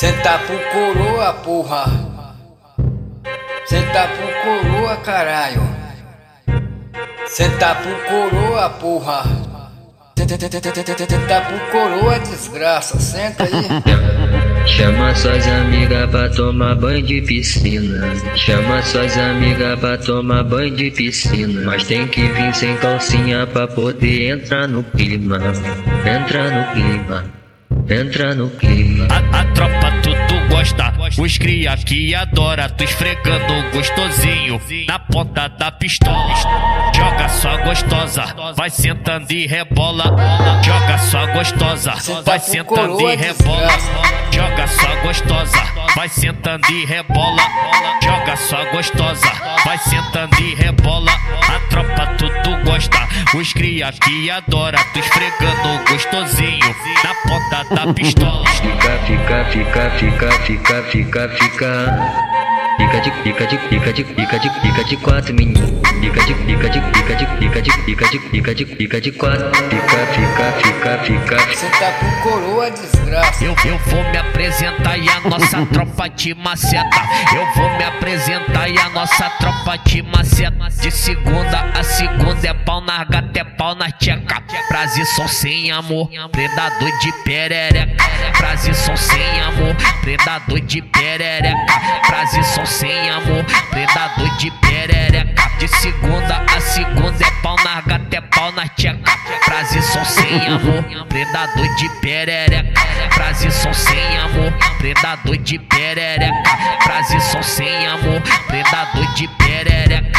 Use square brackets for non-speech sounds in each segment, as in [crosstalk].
Senta pro coroa, porra. Senta pro coroa, caralho. Senta pro coroa, porra. Senta pro coroa, desgraça. Senta aí. [laughs] Chama suas amigas pra tomar banho de piscina. Chama suas amigas pra tomar banho de piscina. Mas tem que vir sem calcinha pra poder entrar no clima. Entra no clima. Entra no clima. A, a tropa tudo gosta, os cria que adora, tu esfregando gostosinho na ponta da pistola. Joga sua gostosa, vai sentando e rebola. Joga sua gostosa, vai sentando e rebola. Joga sua gostosa, vai sentando e rebola. Joga sua gostosa, vai sentando e rebola. A tropa tudo gosta, os cria que adora, tu esfregando gostosinho na ponta da pistola. Fica, fica, fica, fica, fica, fica, fica. Fica de, fica de, fica de, fica de, fica de quatro, menino. Fica de, fica de, fica de, fica de, fica de, fica de, fica de quatro. Fica, fica, fica, fica. Senta pro coroa, desgraça. Eu, eu vou me apresentar e a nossa tropa te maceta. Eu vou me apresentar e a nossa tropa te maceta. De segunda a segunda é pau na gata, é pau na tcheca. Prazer só sem amor, predador de perereca. Prazer só sem amor, predador de perereca. Prazer só sem amor, predador de perereca. De segunda a segunda é pau na gata, é pau na tcheca. Prazer só sem amor, predador de perereca. Prazer só sem amor, predador de perereca. Prazer só sem amor, predador de perereca.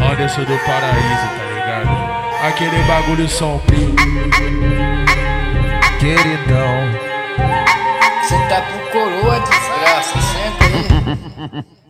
Anderson do Paraíso, tá ligado? Aquele bagulho som Queridão. Senta pro coroa, desgraça. Senta [laughs] aí.